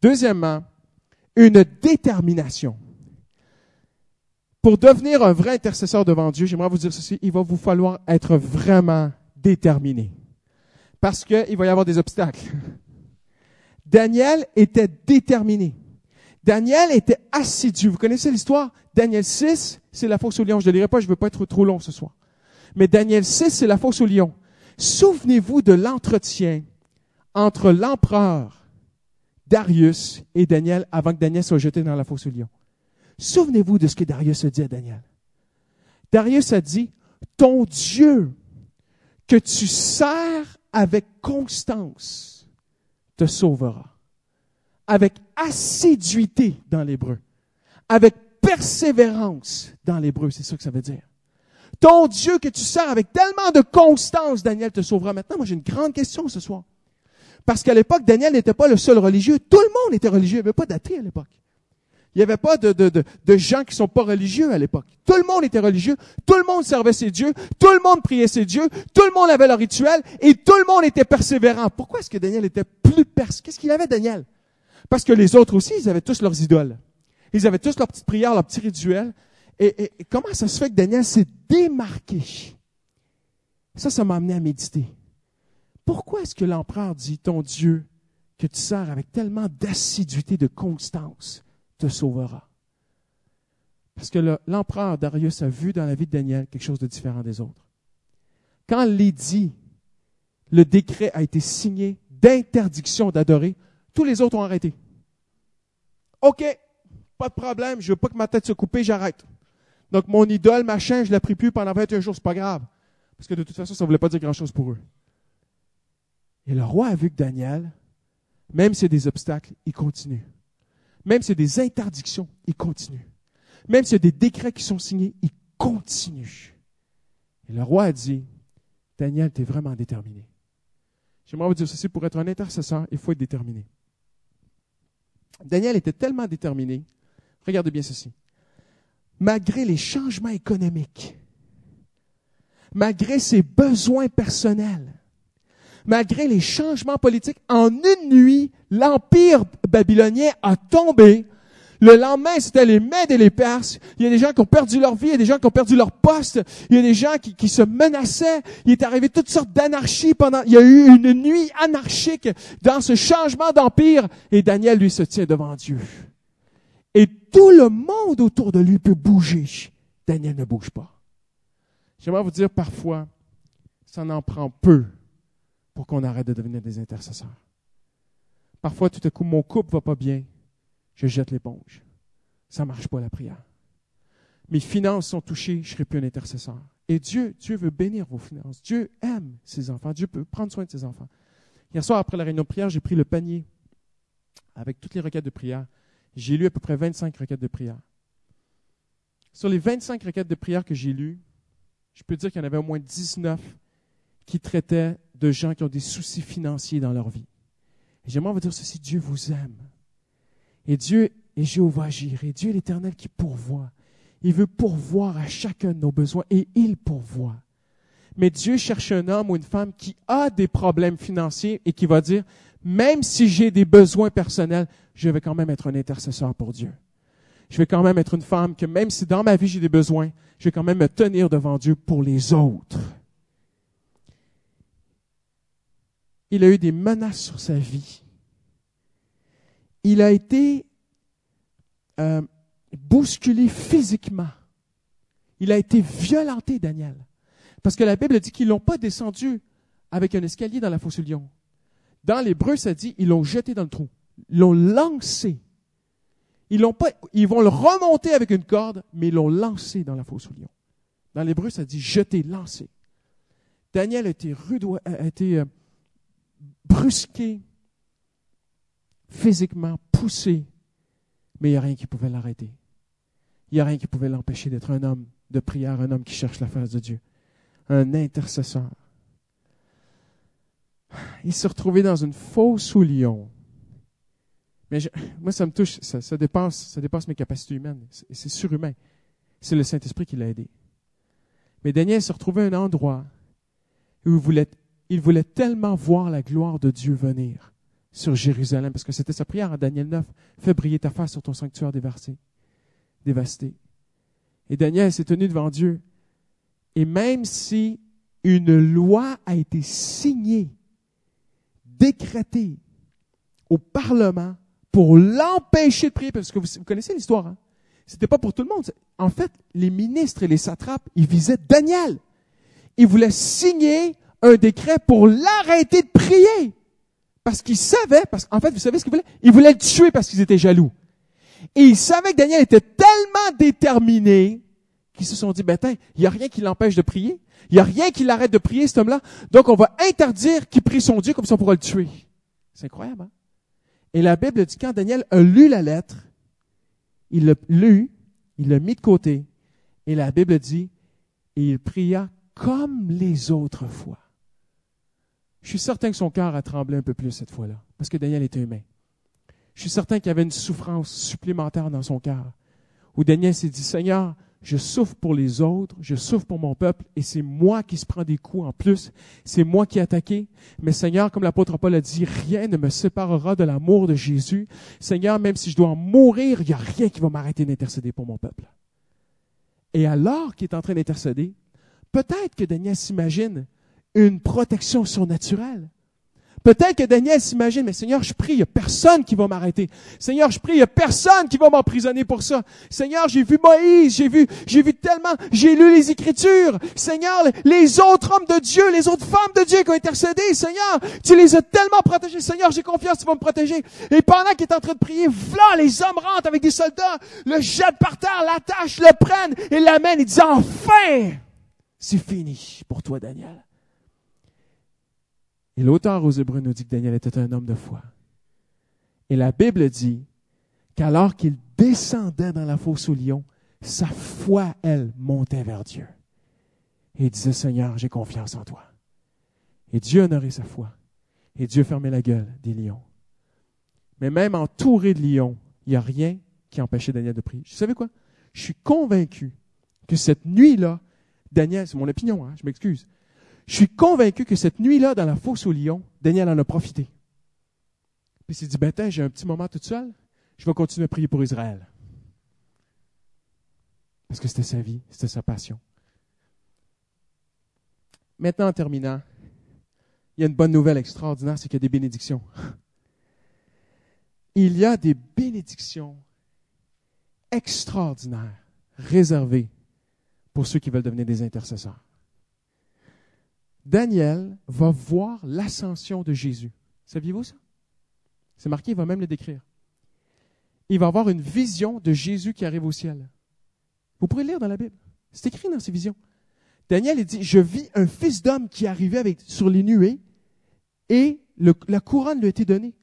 Deuxièmement, une détermination. Pour devenir un vrai intercesseur devant Dieu, j'aimerais vous dire ceci, il va vous falloir être vraiment déterminé. Parce qu'il va y avoir des obstacles. *laughs* Daniel était déterminé. Daniel était assidu. Vous connaissez l'histoire? Daniel 6, c'est la fosse au lion. Je ne lirai pas, je ne veux pas être trop long ce soir. Mais Daniel 6, c'est la fosse au lion. Souvenez-vous de l'entretien entre l'empereur Darius et Daniel avant que Daniel soit jeté dans la fosse au lion. Souvenez-vous de ce que Darius a dit à Daniel. Darius a dit, ton Dieu que tu sers avec constance te sauvera avec assiduité dans l'hébreu, avec persévérance dans l'hébreu, c'est ça que ça veut dire. Ton Dieu que tu sers avec tellement de constance, Daniel te sauvera. Maintenant, moi j'ai une grande question ce soir. Parce qu'à l'époque, Daniel n'était pas le seul religieux. Tout le monde était religieux. Il n'y avait pas d'athée à l'époque. Il n'y avait pas de, de, de, de gens qui sont pas religieux à l'époque. Tout le monde était religieux, tout le monde servait ses dieux, tout le monde priait ses dieux, tout le monde avait leur rituel et tout le monde était persévérant. Pourquoi est-ce que Daniel était plus persévérant? Qu'est-ce qu'il avait, Daniel? Parce que les autres aussi, ils avaient tous leurs idoles. Ils avaient tous leurs petites prières, leurs petits rituels. Et, comment ça se fait que Daniel s'est démarqué? Ça, ça m'a amené à méditer. Pourquoi est-ce que l'empereur dit, ton Dieu, que tu sers avec tellement d'assiduité, de constance, te sauvera? Parce que l'empereur Darius a vu dans la vie de Daniel quelque chose de différent des autres. Quand dit, le décret a été signé d'interdiction d'adorer, tous les autres ont arrêté. OK, pas de problème, je veux pas que ma tête se coupe, j'arrête. Donc mon idole, machin, je l'ai pris plus pendant 21 jours, c'est pas grave. Parce que de toute façon, ça ne voulait pas dire grand-chose pour eux. Et le roi a vu que Daniel, même s'il y a des obstacles, il continue. Même s'il y a des interdictions, il continue. Même s'il y a des décrets qui sont signés, il continue. Et le roi a dit, Daniel, tu es vraiment déterminé. J'aimerais vous dire ceci, pour être un intercesseur, il faut être déterminé. Daniel était tellement déterminé, regardez bien ceci, malgré les changements économiques, malgré ses besoins personnels, malgré les changements politiques, en une nuit, l'empire babylonien a tombé. Le lendemain, c'était les Mèdes et les Perses. Il y a des gens qui ont perdu leur vie, il y a des gens qui ont perdu leur poste, il y a des gens qui, se menaçaient. Il est arrivé toutes sortes d'anarchies pendant, il y a eu une nuit anarchique dans ce changement d'empire et Daniel, lui, se tient devant Dieu. Et tout le monde autour de lui peut bouger. Daniel ne bouge pas. J'aimerais vous dire parfois, ça n'en prend peu pour qu'on arrête de devenir des intercesseurs. Parfois, tout à coup, mon couple va pas bien, je jette l'éponge. Ça marche pas la prière. Mes finances sont touchées, je serai plus un intercesseur. Et Dieu, Dieu veut bénir vos finances. Dieu aime ses enfants. Dieu peut prendre soin de ses enfants. Hier soir, après la réunion de prière, j'ai pris le panier avec toutes les requêtes de prière. J'ai lu à peu près 25 requêtes de prière. Sur les 25 requêtes de prière que j'ai lues, je peux dire qu'il y en avait au moins 19 qui traitaient de gens qui ont des soucis financiers dans leur vie. Et j'aimerais vous dire ceci, Dieu vous aime. Et Dieu est Jéhovah Jireh, Dieu l'Éternel qui pourvoit. Il veut pourvoir à chacun de nos besoins et il pourvoit. Mais Dieu cherche un homme ou une femme qui a des problèmes financiers et qui va dire, même si j'ai des besoins personnels, je vais quand même être un intercesseur pour Dieu. Je vais quand même être une femme que même si dans ma vie j'ai des besoins, je vais quand même me tenir devant Dieu pour les autres. il a eu des menaces sur sa vie. Il a été euh, bousculé physiquement. Il a été violenté, Daniel. Parce que la Bible dit qu'ils l'ont pas descendu avec un escalier dans la fosse au lion. Dans l'hébreu, ça dit ils l'ont jeté dans le trou. Ils l'ont lancé. Ils l'ont pas, ils vont le remonter avec une corde, mais ils l'ont lancé dans la fosse au lion. Dans l'hébreu, ça dit jeter, lancer. Daniel a été, a été euh, brusqué, physiquement poussé, mais il n'y a rien qui pouvait l'arrêter. Il n'y a rien qui pouvait l'empêcher d'être un homme de prière, un homme qui cherche la face de Dieu, un intercesseur. Il se retrouvait dans une fosse au lion. Mais moi, ça me touche, ça, dépasse, ça dépasse mes capacités humaines. C'est surhumain. C'est le Saint-Esprit qui l'a aidé. Mais Daniel se retrouvait à un endroit où il voulait tellement voir la gloire de Dieu venir sur Jérusalem, parce que c'était sa prière en Daniel 9, fais briller ta face sur ton sanctuaire dévasté. dévasté. Et Daniel s'est tenu devant Dieu. Et même si une loi a été signée, décrétée au Parlement pour l'empêcher de prier, parce que vous, connaissez l'histoire, hein? C'était pas pour tout le monde. En fait, les ministres et les satrapes, ils visaient Daniel. Ils voulaient signer un décret pour l'arrêter de prier. Parce qu'ils savaient, parce qu'en fait, vous savez ce qu'ils voulaient? Ils voulaient le tuer parce qu'ils étaient jaloux. Et ils savaient que Daniel était tellement déterminé qu'ils se sont dit, ben, il n'y a rien qui l'empêche de prier. Il n'y a rien qui l'arrête de prier, cet homme-là. Donc, on va interdire qu'il prie son Dieu comme ça on pourra le tuer. C'est incroyable, hein? Et la Bible dit, quand Daniel a lu la lettre, il l'a lu, il l'a mis de côté, et la Bible dit, et il pria comme les autres fois. Je suis certain que son cœur a tremblé un peu plus cette fois-là, parce que Daniel était humain. Je suis certain qu'il y avait une souffrance supplémentaire dans son cœur. Où Daniel s'est dit, Seigneur, je souffre pour les autres, je souffre pour mon peuple, et c'est moi qui se prend des coups en plus, c'est moi qui ai attaqué. Mais Seigneur, comme l'apôtre Paul a dit, rien ne me séparera de l'amour de Jésus. Seigneur, même si je dois en mourir, il n'y a rien qui va m'arrêter d'intercéder pour mon peuple. Et alors qu'il est en train d'intercéder, peut-être que Daniel s'imagine une protection surnaturelle. Peut-être que Daniel s'imagine, mais Seigneur, je prie, il n'y a personne qui va m'arrêter. Seigneur, je prie, il n'y a personne qui va m'emprisonner pour ça. Seigneur, j'ai vu Moïse, j'ai vu, j'ai vu tellement, j'ai lu les Écritures. Seigneur, les autres hommes de Dieu, les autres femmes de Dieu qui ont intercédé, Seigneur, tu les as tellement protégés. Seigneur, j'ai confiance, tu vas me protéger. Et pendant qu'il est en train de prier, voilà, les hommes rentrent avec des soldats, le jettent par terre, l'attachent, le prennent et l'amènent. Ils disent, enfin, c'est fini pour toi, Daniel. Et l'auteur aux nous dit que Daniel était un homme de foi. Et la Bible dit qu'alors qu'il descendait dans la fosse au lion, sa foi, elle, montait vers Dieu. Et il disait, Seigneur, j'ai confiance en toi. Et Dieu honorait sa foi. Et Dieu fermait la gueule des lions. Mais même entouré de lions, il n'y a rien qui empêchait Daniel de prier. Vous savez quoi? Je suis convaincu que cette nuit-là, Daniel, c'est mon opinion, hein, je m'excuse, je suis convaincu que cette nuit-là, dans la fosse au lion, Daniel en a profité. Puis il s'est dit, ben j'ai un petit moment tout seul, je vais continuer à prier pour Israël. Parce que c'était sa vie, c'était sa passion. Maintenant, en terminant, il y a une bonne nouvelle extraordinaire, c'est qu'il y a des bénédictions. *laughs* Il y a des bénédictions extraordinaires réservées pour ceux qui veulent devenir des intercesseurs. Daniel va voir l'ascension de Jésus. Saviez-vous ça? C'est marqué, il va même le décrire. Il va avoir une vision de Jésus qui arrive au ciel. Vous pourrez lire dans la Bible. C'est écrit dans ses visions. Daniel dit, je vis un fils d'homme qui arrivait avec, sur les nuées et la couronne lui a été donnée.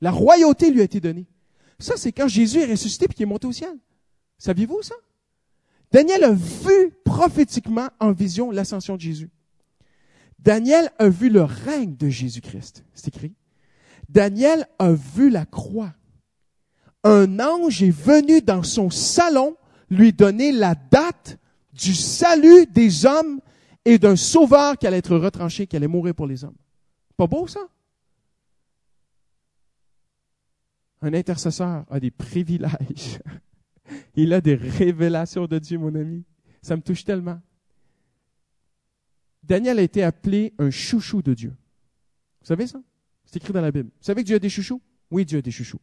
La royauté lui a été donnée. Ça, c'est quand Jésus est ressuscité et qu'il est monté au ciel. Saviez-vous ça? Daniel a vu prophétiquement en vision l'ascension de Jésus. Daniel a vu le règne de Jésus-Christ. C'est écrit. Daniel a vu la croix. Un ange est venu dans son salon lui donner la date du salut des hommes et d'un sauveur qui allait être retranché, qui allait mourir pour les hommes. Pas beau ça? Un intercesseur a des privilèges. *laughs* Il a des révélations de Dieu, mon ami. Ça me touche tellement. Daniel a été appelé un chouchou de Dieu. Vous savez ça? C'est écrit dans la Bible. Vous savez que Dieu a des chouchous? Oui, Dieu a des chouchous.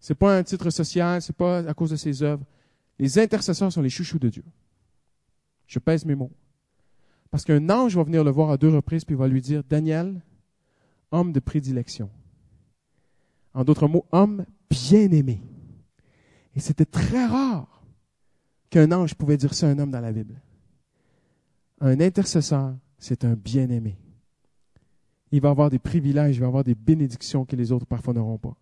C'est pas un titre social, c'est pas à cause de ses œuvres. Les intercesseurs sont les chouchous de Dieu. Je pèse mes mots. Parce qu'un ange va venir le voir à deux reprises puis va lui dire, Daniel, homme de prédilection. En d'autres mots, homme bien-aimé. Et c'était très rare qu'un ange pouvait dire ça à un homme dans la Bible. Un intercesseur, c'est un bien-aimé. Il va avoir des privilèges, il va avoir des bénédictions que les autres parfois n'auront pas.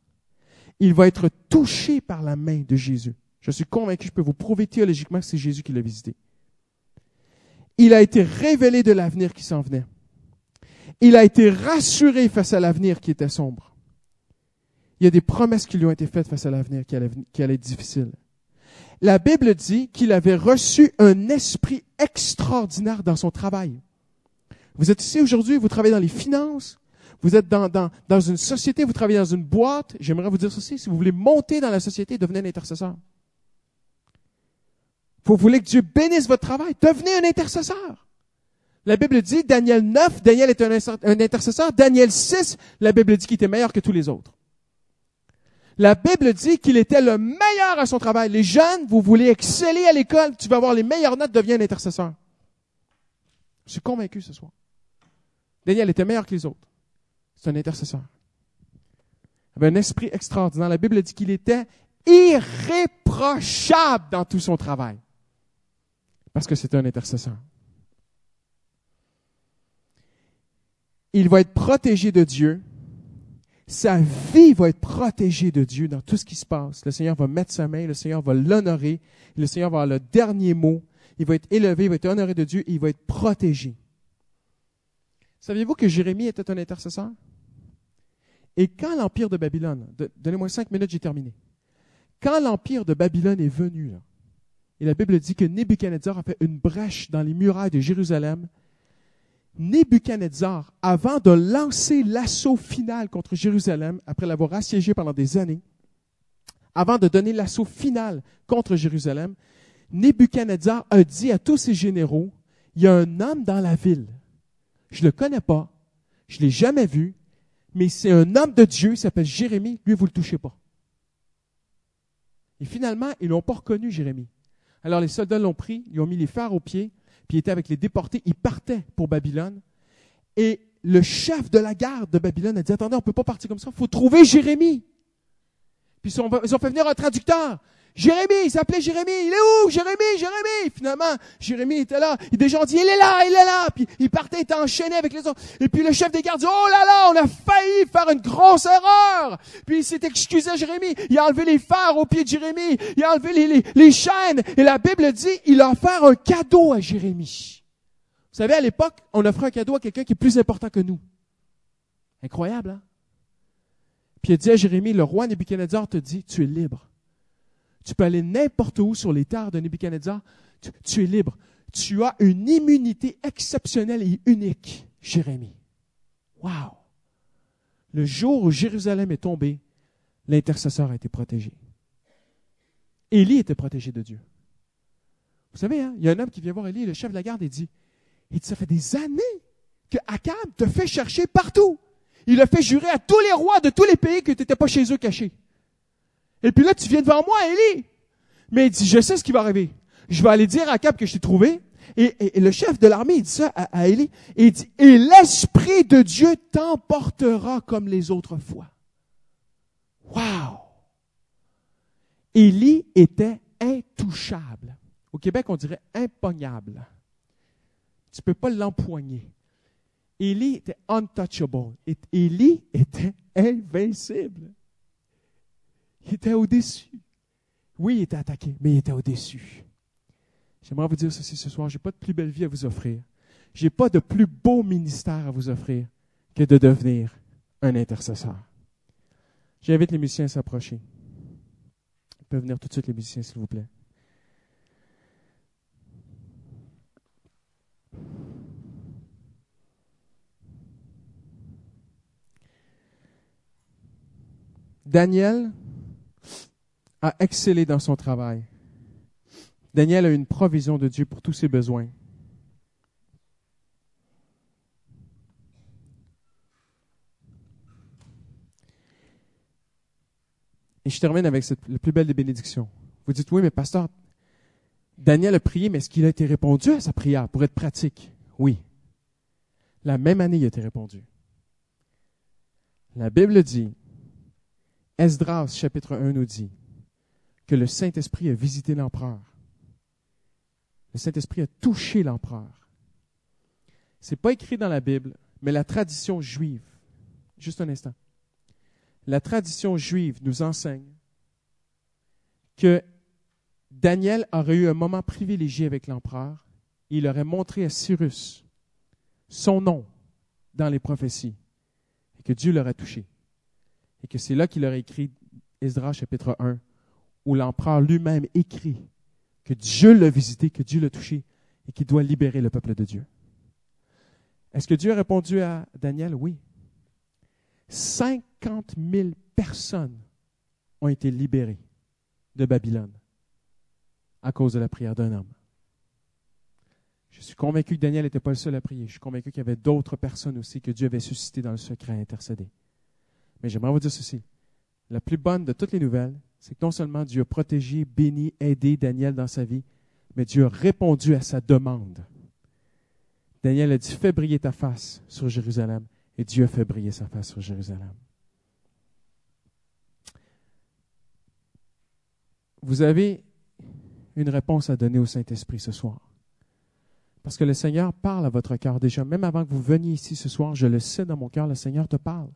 Il va être touché par la main de Jésus. Je suis convaincu, je peux vous prouver théologiquement que c'est Jésus qui l'a visité. Il a été révélé de l'avenir qui s'en venait. Il a été rassuré face à l'avenir qui était sombre. Il y a des promesses qui lui ont été faites face à l'avenir qui allait, être difficile la Bible dit qu'il avait reçu un esprit extraordinaire dans son travail. Vous êtes ici aujourd'hui, vous travaillez dans les finances, vous êtes dans, dans, une société, vous travaillez dans une boîte. J'aimerais vous dire ceci, si vous voulez monter dans la société, devenez un intercesseur. Vous voulez que Dieu bénisse votre travail, devenez un intercesseur. La Bible dit, Daniel 9, Daniel est un, un intercesseur. Daniel 6, la Bible dit qu'il était meilleur que tous les autres. La Bible dit qu'il était le meilleur à son travail. Les jeunes, vous voulez exceller à l'école, tu vas avoir les meilleures notes, deviens un intercesseur. Je suis convaincu ce soir. Daniel était meilleur que les autres. C'est un intercesseur. Il avait un esprit extraordinaire. La Bible dit qu'il était irréprochable dans tout son travail. Parce que c'était un intercesseur. Il va être protégé de Dieu sa vie va être protégée de Dieu dans tout ce qui se passe. Le Seigneur va mettre sa main, le Seigneur va l'honorer, le Seigneur va avoir le dernier mot, il va être élevé, il va être honoré de Dieu et il va être protégé. Saviez-vous que Jérémie était un intercesseur? Et quand l'empire de Babylone, donnez-moi cinq minutes, j'ai terminé. Quand l'empire de Babylone est venu, et la Bible dit que Nebuchadnezzar a fait une brèche dans les murailles de Jérusalem, Nebuchadnezzar, avant de lancer l'assaut final contre Jérusalem, après l'avoir assiégé pendant des années, avant de donner l'assaut final contre Jérusalem, Nebuchadnezzar a dit à tous ses généraux, il y a un homme dans la ville. Je ne le connais pas, je ne l'ai jamais vu, mais c'est un homme de Dieu, il s'appelle Jérémie, lui, vous ne le touchez pas. Et finalement, ils n'ont pas reconnu Jérémie. Alors les soldats l'ont pris, ils ont mis les phares aux pieds, puis il était avec les déportés, il partait pour Babylone. Et le chef de la garde de Babylone a dit, attendez, on ne peut pas partir comme ça, il faut trouver Jérémie. Puis ils ont fait venir un traducteur. Jérémie, il s'appelait Jérémie. Il est où? Jérémie, Jérémie? Finalement, Jérémie était là. Il des gens dit, il est là, il est là. Puis il partait, il était enchaîné avec les autres. Et puis le chef des gardes dit, oh là là, on a failli faire une grosse erreur. Puis il s'est excusé à Jérémie. Il a enlevé les phares au pied de Jérémie. Il a enlevé les, les, chaînes. Et la Bible dit, il a offert un cadeau à Jérémie. Vous savez, à l'époque, on offrait un cadeau à quelqu'un qui est plus important que nous. Incroyable, hein? Puis il dit à Jérémie, le roi Nebuchadnezzar te dit, tu es libre. Tu peux aller n'importe où sur les terres de Nebuchadnezzar. Tu, es libre. Tu as une immunité exceptionnelle et unique, Jérémie. Wow! Le jour où Jérusalem est tombé, l'intercesseur a été protégé. Élie était protégé de Dieu. Vous savez, hein, il y a un homme qui vient voir Élie, le chef de la garde, et dit, il dit, ça fait des années que Akab te fait chercher partout. Il a fait jurer à tous les rois de tous les pays que tu n'étais pas chez eux caché. Et puis là, tu viens devant moi, Élie. Mais il dit, je sais ce qui va arriver. Je vais aller dire à Cap que je t'ai trouvé. Et, le chef de l'armée, il dit ça à, à Élie. Et il dit, et l'Esprit de Dieu t'emportera comme les autres fois. Wow! Élie était intouchable. Au Québec, on dirait impognable. Tu peux pas l'empoigner. Élie était untouchable. Élie était invincible. Il était au-dessus. Oui, il était attaqué, mais il était au-dessus. J'aimerais vous dire ceci ce soir, je n'ai pas de plus belle vie à vous offrir. Je n'ai pas de plus beau ministère à vous offrir que de devenir un intercesseur. J'invite les musiciens à s'approcher. Ils peuvent venir tout de suite, les musiciens, s'il vous plaît. Daniel a excellé dans son travail. Daniel a une provision de Dieu pour tous ses besoins. Et je termine avec la plus belle des bénédictions. Vous dites, oui, mais pasteur, Daniel a prié, mais est-ce qu'il a été répondu à sa prière pour être pratique? Oui. La même année, il a été répondu. La Bible dit, Esdras chapitre 1 nous dit, que le Saint-Esprit a visité l'empereur. Le Saint-Esprit a touché l'empereur. Ce n'est pas écrit dans la Bible, mais la tradition juive, juste un instant, la tradition juive nous enseigne que Daniel aurait eu un moment privilégié avec l'empereur. Il aurait montré à Cyrus son nom dans les prophéties et que Dieu l'aurait touché. Et que c'est là qu'il aurait écrit Esdras chapitre 1 où l'empereur lui-même écrit que Dieu l'a visité, que Dieu l'a touché et qu'il doit libérer le peuple de Dieu. Est-ce que Dieu a répondu à Daniel? Oui. 50 000 personnes ont été libérées de Babylone à cause de la prière d'un homme. Je suis convaincu que Daniel n'était pas le seul à prier. Je suis convaincu qu'il y avait d'autres personnes aussi que Dieu avait suscité dans le secret à intercéder. Mais j'aimerais vous dire ceci. La plus bonne de toutes les nouvelles, c'est que non seulement Dieu a protégé, béni, aidé Daniel dans sa vie, mais Dieu a répondu à sa demande. Daniel a dit, fais briller ta face sur Jérusalem, et Dieu a fait briller sa face sur Jérusalem. Vous avez une réponse à donner au Saint-Esprit ce soir. Parce que le Seigneur parle à votre cœur déjà. Même avant que vous veniez ici ce soir, je le sais dans mon cœur, le Seigneur te parle.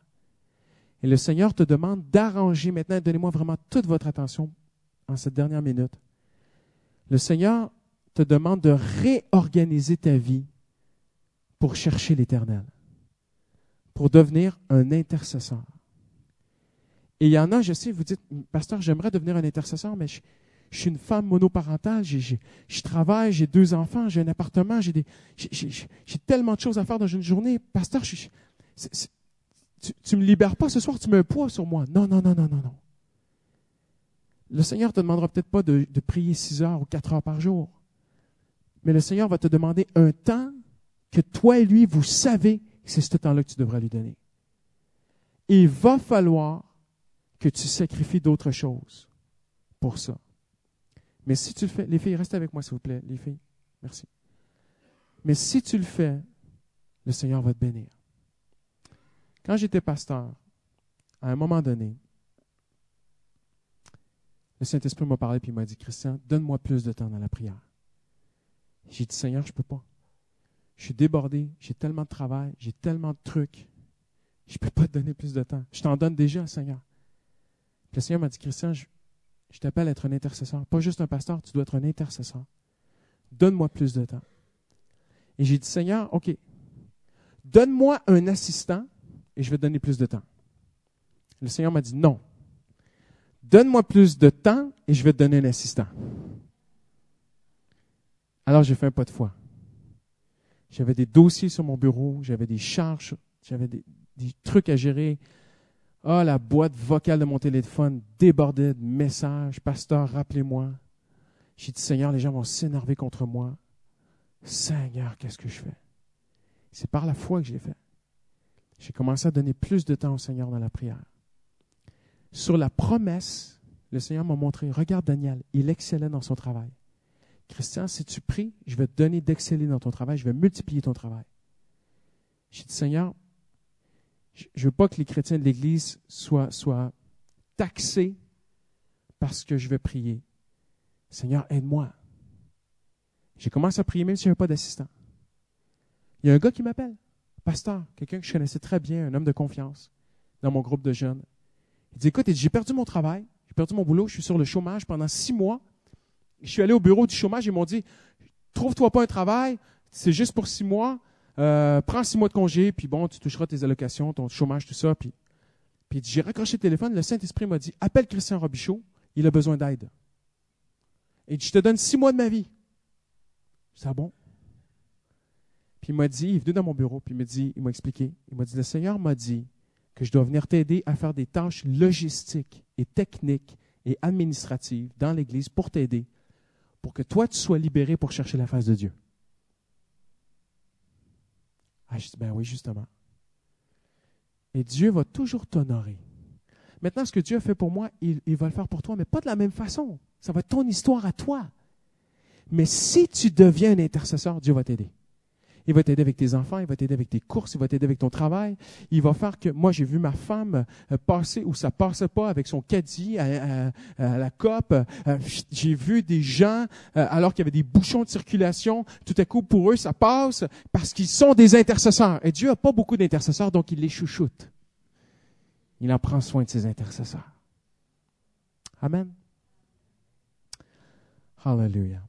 Et le Seigneur te demande d'arranger maintenant, donnez-moi vraiment toute votre attention en cette dernière minute. Le Seigneur te demande de réorganiser ta vie pour chercher l'Éternel, pour devenir un intercesseur. Et il y en a, je sais, vous dites, pasteur, j'aimerais devenir un intercesseur, mais je, suis une femme monoparentale, je travaille, j'ai deux enfants, j'ai un appartement, j'ai tellement de choses à faire dans une journée. Pasteur, tu, ne me libères pas ce soir, tu mets un poids sur moi. Non, non, non, non, non, non. Le Seigneur te demandera peut-être pas de, prier six heures ou quatre heures par jour. Mais le Seigneur va te demander un temps que toi et lui, vous savez que c'est ce temps-là que tu devrais lui donner. Il va falloir que tu sacrifies d'autres choses pour ça. Mais si tu le fais, les filles, restez avec moi s'il vous plaît, les filles. Merci. Mais si tu le fais, le Seigneur va te bénir. Quand j'étais pasteur, à un moment donné, le Saint-Esprit m'a parlé et il m'a dit, Christian, donne-moi plus de temps dans la prière. J'ai dit, Seigneur, je ne peux pas. Je suis débordé, j'ai tellement de travail, j'ai tellement de trucs. Je ne peux pas te donner plus de temps. Je t'en donne déjà, Seigneur. le Seigneur m'a dit, Christian, je, t'appelle à être un intercesseur. Pas juste un pasteur, tu dois être un intercesseur. Donne-moi plus de temps. Et j'ai dit, Seigneur, OK, donne-moi un assistant et je vais te donner plus de temps. Le Seigneur m'a dit, non. Donne-moi plus de temps et je vais te donner un assistant. Alors j'ai fait un pas de foi. J'avais des dossiers sur mon bureau, j'avais des charges, j'avais des, trucs à gérer. Ah, la boîte vocale de mon téléphone débordait de messages. Pasteur, rappelez-moi. J'ai dit, Seigneur, les gens vont s'énerver contre moi. Seigneur, qu'est-ce que je fais? C'est par la foi que j'ai fait. J'ai commencé à donner plus de temps au Seigneur dans la prière. Sur la promesse, le Seigneur m'a montré, regarde Daniel, il excellait dans son travail. Christian, si tu pries, je vais te donner d'exceller dans ton travail, je vais multiplier ton travail. J'ai dit, Seigneur, je ne veux pas que les chrétiens de l'Église soient, taxés parce que je vais prier. Seigneur, aide-moi. J'ai commencé à prier même si je n'avais pas d'assistant. Il y a un gars qui m'appelle, pasteur, quelqu'un que je connaissais très bien, un homme de confiance, dans mon groupe de jeunes. Il dit, écoute, j'ai perdu mon travail, j'ai perdu mon boulot, je suis sur le chômage pendant six mois, je suis allé au bureau du chômage, ils m'ont dit Trouve-toi pas un travail, c'est juste pour six mois, euh, prends six mois de congé, puis bon, tu toucheras tes allocations, ton chômage, tout ça. Puis, puis j'ai raccroché le téléphone, le Saint-Esprit m'a dit Appelle Christian Robichaud, il a besoin d'aide. Et je te donne six mois de ma vie. C'est bon? Il m'a dit, il est venu dans mon bureau, puis il m'a dit, il m'a expliqué, il m'a dit, le Seigneur m'a dit que je dois venir t'aider à faire des tâches logistiques et techniques et administratives dans l'Église pour t'aider pour que toi, tu sois libéré pour chercher la face de Dieu. Ah, je dis, ben oui, justement. Et Dieu va toujours t'honorer. Maintenant, ce que Dieu a fait pour moi, il, il va le faire pour toi, mais pas de la même façon. Ça va être ton histoire à toi. Mais si tu deviens un intercesseur, Dieu va t'aider. Il va t'aider avec tes enfants, il va t'aider avec tes courses, il va t'aider avec ton travail. Il va faire que, moi, j'ai vu ma femme euh, passer où ça passait pas avec son caddie à, la COP. Euh, j'ai vu des gens, euh, alors qu'il y avait des bouchons de circulation, tout à coup, pour eux, ça passe parce qu'ils sont des intercesseurs. Et Dieu n'a pas beaucoup d'intercesseurs, donc il les chouchoute. Il en prend soin de ses intercesseurs. Amen. Hallelujah.